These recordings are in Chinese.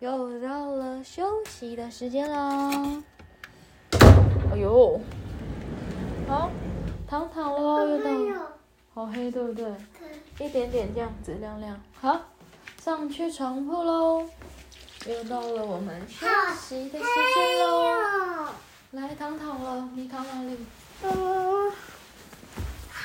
又到了休息的时间啦！哎呦，好，躺躺喽，又到了，好黑对不对？一点点这样子亮亮。好，上去床铺喽，又到了我们休息的时间喽。来躺躺了，你躺哪里？嗯，好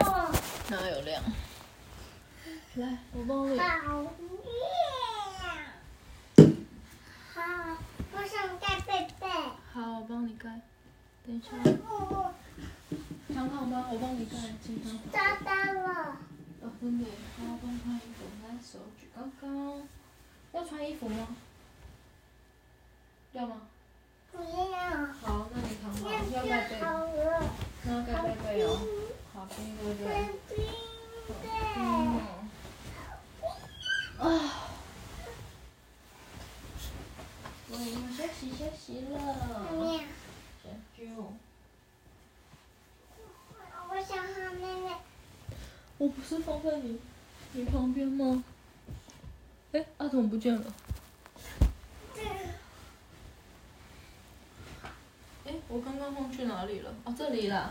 亮哦！哪有亮？来，我帮你。好亮！好，我想盖被被。好，我帮你盖。等一下，我躺躺吧，我帮你盖，请躺。找到了。哦，真的耶，好，帮穿衣服，来手举高高。要穿衣服吗？要吗？不要。好，那你躺好，要盖被样就，好了。那要盖被被哦。好冰对不对？冰冰嗯。。啊。我们休息休息了。小猪。我想和妹妹。我不是放在你你旁边吗？哎，阿童不见了。哎，我刚刚放去哪里了？哦，这里啦。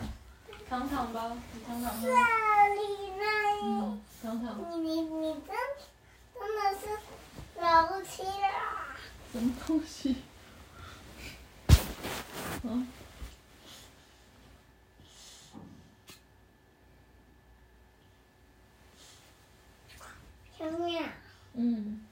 躺躺吧，你躺躺吧。这里呢？嗯，躺躺。你你你真真的是了不起啦！什么东西？啊？小妹，嗯。嗯，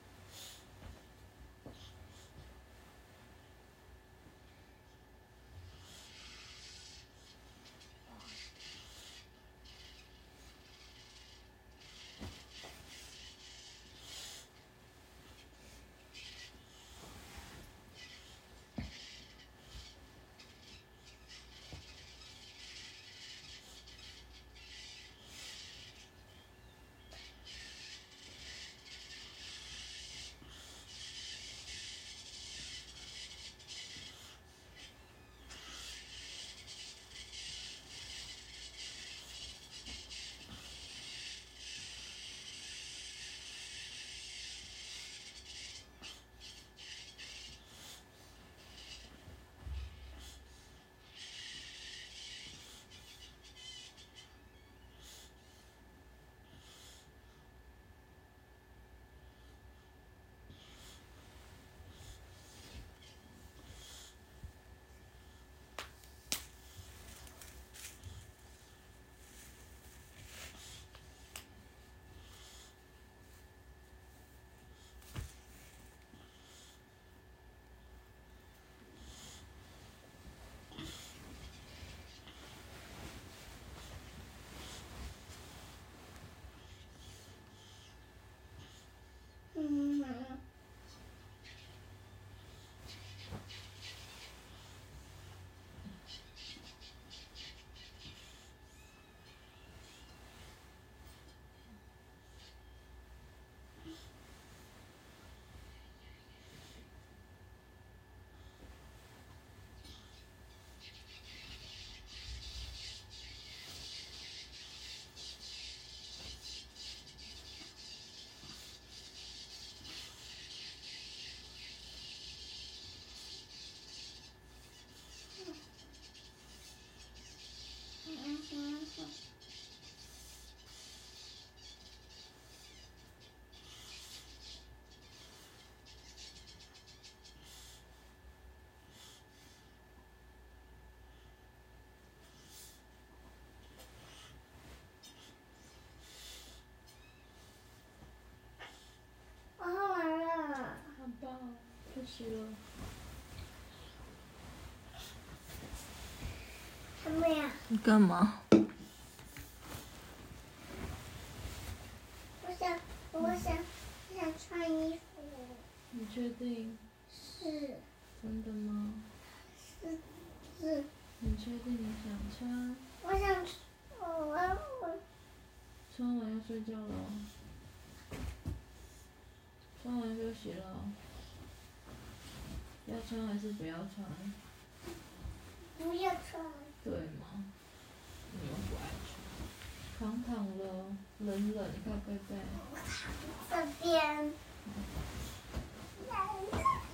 息了。什么呀，你干嘛？我想，我想，我想穿衣服。你确定？是真的吗？是是，你确定你想穿？我想，我我我穿完要睡觉了哦。穿完休息了哦。要穿还是不要穿？不要穿。对吗？你又不爱穿。躺躺了，冷冷，你看贝贝。这边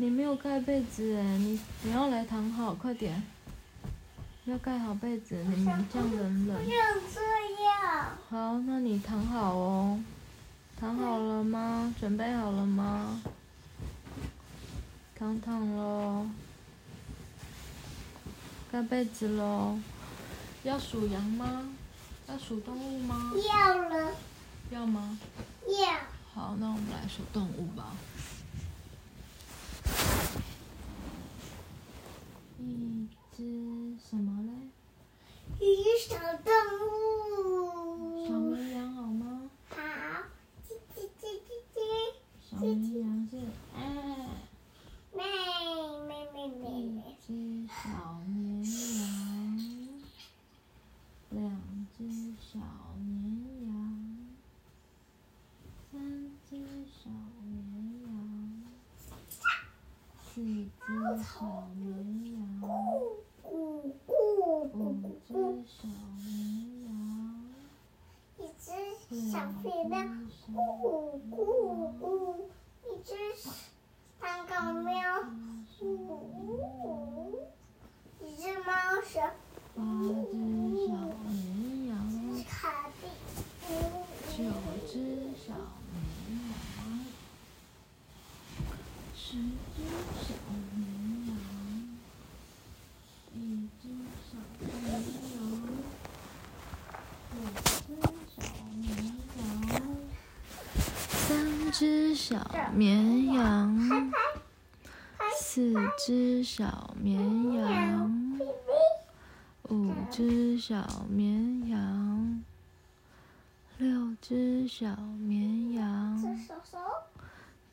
你没有盖被子哎，你你要来躺好，快点。要盖好被子，你们这样冷冷。不想这样。好，那你躺好哦。躺好了吗？准备好了吗？躺躺喽。盖被子喽。要数羊吗？要数动物吗？要了。要吗？要。好，那我们来数动物吧。一只什么嘞？一只小动物。小绵羊好吗？好。叽叽叽叽叽。小绵羊是哎。妹妹妹妹。一只小绵羊，两只小绵羊，三只小绵羊，四只小绵羊，咕咕咕五只小绵羊，一只小肥的咕咕咕，一只三狗喵，一只猫是八只小绵羊，卡蒂，九只小绵羊，十只小绵羊，一只小绵羊，两只小绵羊，三只小绵羊，四只小绵羊，五只小绵羊，六只小绵羊，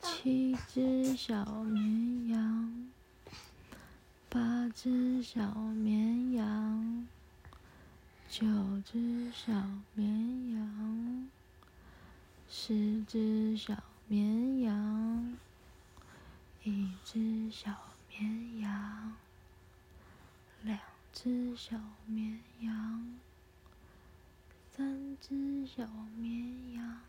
七只小绵羊，八只小绵羊，九只小绵羊，十只小绵羊，一只小绵羊，两只小绵羊，三只小绵羊。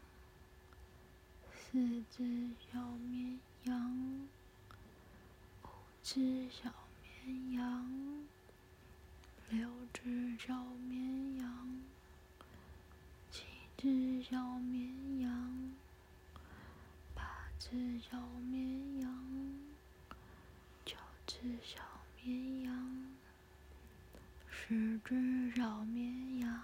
四只小绵羊，五只小绵羊，六只小绵羊，七只小绵，只小绵羊，九只小绵羊，十只小绵羊。